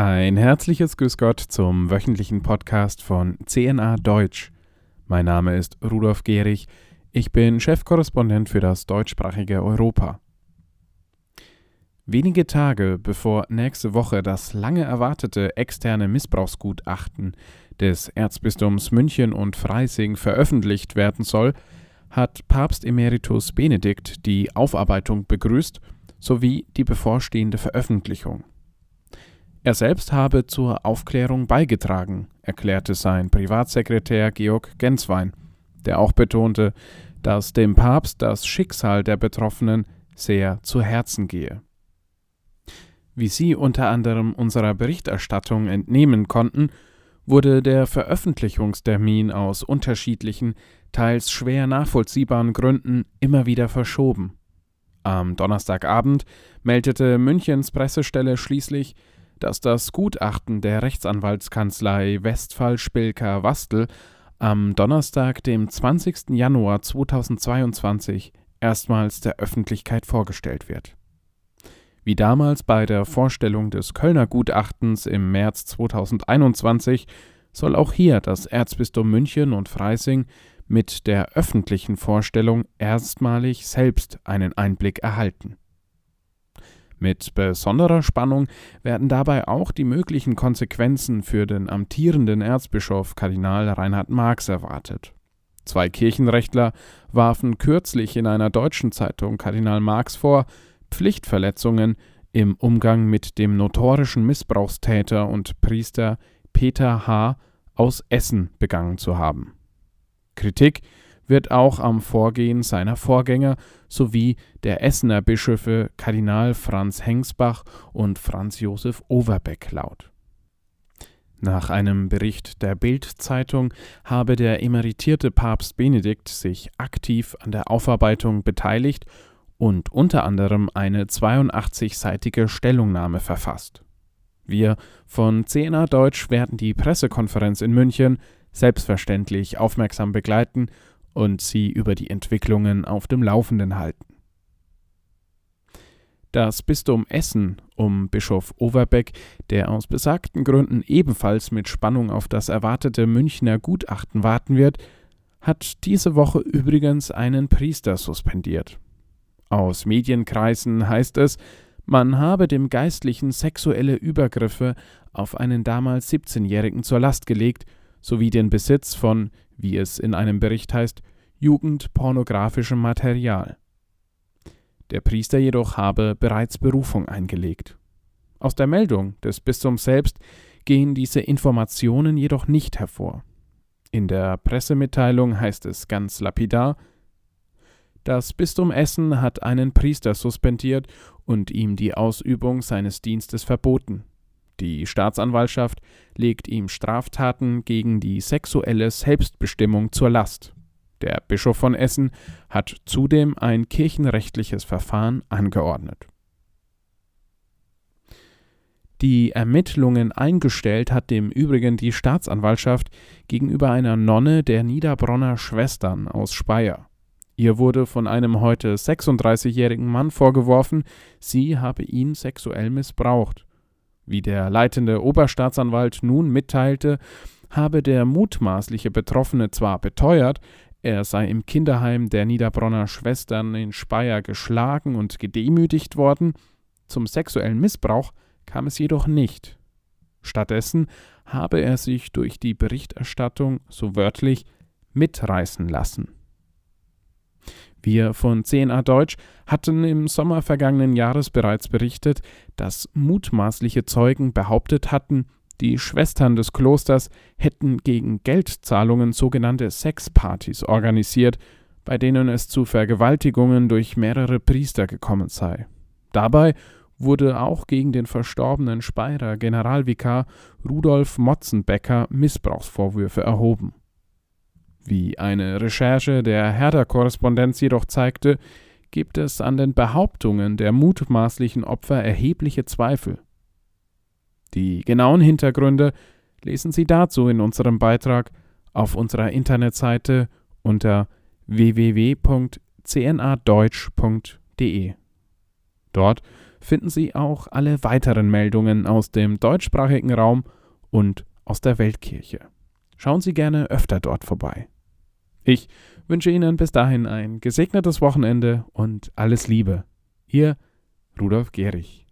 Ein herzliches Grüß Gott zum wöchentlichen Podcast von CNA Deutsch. Mein Name ist Rudolf Gehrig. Ich bin Chefkorrespondent für das deutschsprachige Europa. Wenige Tage bevor nächste Woche das lange erwartete externe Missbrauchsgutachten des Erzbistums München und Freising veröffentlicht werden soll, hat Papst Emeritus Benedikt die Aufarbeitung begrüßt sowie die bevorstehende Veröffentlichung. Er selbst habe zur Aufklärung beigetragen, erklärte sein Privatsekretär Georg Genswein, der auch betonte, dass dem Papst das Schicksal der Betroffenen sehr zu Herzen gehe. Wie Sie unter anderem unserer Berichterstattung entnehmen konnten, wurde der Veröffentlichungstermin aus unterschiedlichen, teils schwer nachvollziehbaren Gründen immer wieder verschoben. Am Donnerstagabend meldete Münchens Pressestelle schließlich, dass das Gutachten der Rechtsanwaltskanzlei Westphal-Spilker-Wastel am Donnerstag, dem 20. Januar 2022, erstmals der Öffentlichkeit vorgestellt wird. Wie damals bei der Vorstellung des Kölner Gutachtens im März 2021 soll auch hier das Erzbistum München und Freising mit der öffentlichen Vorstellung erstmalig selbst einen Einblick erhalten. Mit besonderer Spannung werden dabei auch die möglichen Konsequenzen für den amtierenden Erzbischof Kardinal Reinhard Marx erwartet. Zwei Kirchenrechtler warfen kürzlich in einer deutschen Zeitung Kardinal Marx vor, Pflichtverletzungen im Umgang mit dem notorischen Missbrauchstäter und Priester Peter H. aus Essen begangen zu haben. Kritik wird auch am Vorgehen seiner Vorgänger sowie der Essener Bischöfe Kardinal Franz Hengsbach und Franz Josef Overbeck laut. Nach einem Bericht der Bild-Zeitung habe der emeritierte Papst Benedikt sich aktiv an der Aufarbeitung beteiligt und unter anderem eine 82-seitige Stellungnahme verfasst. Wir von CNA Deutsch werden die Pressekonferenz in München selbstverständlich aufmerksam begleiten und sie über die Entwicklungen auf dem Laufenden halten. Das Bistum Essen um Bischof Overbeck, der aus besagten Gründen ebenfalls mit Spannung auf das erwartete Münchner Gutachten warten wird, hat diese Woche übrigens einen Priester suspendiert. Aus Medienkreisen heißt es, man habe dem Geistlichen sexuelle Übergriffe auf einen damals 17-Jährigen zur Last gelegt, sowie den Besitz von, wie es in einem Bericht heißt, jugendpornografischem Material. Der Priester jedoch habe bereits Berufung eingelegt. Aus der Meldung des Bistums selbst gehen diese Informationen jedoch nicht hervor. In der Pressemitteilung heißt es ganz lapidar, das Bistum Essen hat einen Priester suspendiert und ihm die Ausübung seines Dienstes verboten. Die Staatsanwaltschaft legt ihm Straftaten gegen die sexuelle Selbstbestimmung zur Last. Der Bischof von Essen hat zudem ein kirchenrechtliches Verfahren angeordnet. Die Ermittlungen eingestellt hat dem Übrigen die Staatsanwaltschaft gegenüber einer Nonne der Niederbronner Schwestern aus Speyer. Ihr wurde von einem heute 36-jährigen Mann vorgeworfen, sie habe ihn sexuell missbraucht. Wie der leitende Oberstaatsanwalt nun mitteilte, habe der mutmaßliche Betroffene zwar beteuert, er sei im Kinderheim der Niederbronner Schwestern in Speyer geschlagen und gedemütigt worden, zum sexuellen Missbrauch kam es jedoch nicht. Stattdessen habe er sich durch die Berichterstattung so wörtlich mitreißen lassen. Wir von CNA Deutsch hatten im Sommer vergangenen Jahres bereits berichtet, dass mutmaßliche Zeugen behauptet hatten, die Schwestern des Klosters hätten gegen Geldzahlungen sogenannte Sexpartys organisiert, bei denen es zu Vergewaltigungen durch mehrere Priester gekommen sei. Dabei wurde auch gegen den verstorbenen Speyerer Generalvikar Rudolf Motzenbecker Missbrauchsvorwürfe erhoben. Wie eine Recherche der Herder-Korrespondenz jedoch zeigte, gibt es an den Behauptungen der mutmaßlichen Opfer erhebliche Zweifel. Die genauen Hintergründe lesen Sie dazu in unserem Beitrag auf unserer Internetseite unter www.cnadeutsch.de. Dort finden Sie auch alle weiteren Meldungen aus dem deutschsprachigen Raum und aus der Weltkirche. Schauen Sie gerne öfter dort vorbei. Ich wünsche Ihnen bis dahin ein gesegnetes Wochenende und alles Liebe. Ihr Rudolf Gehrig.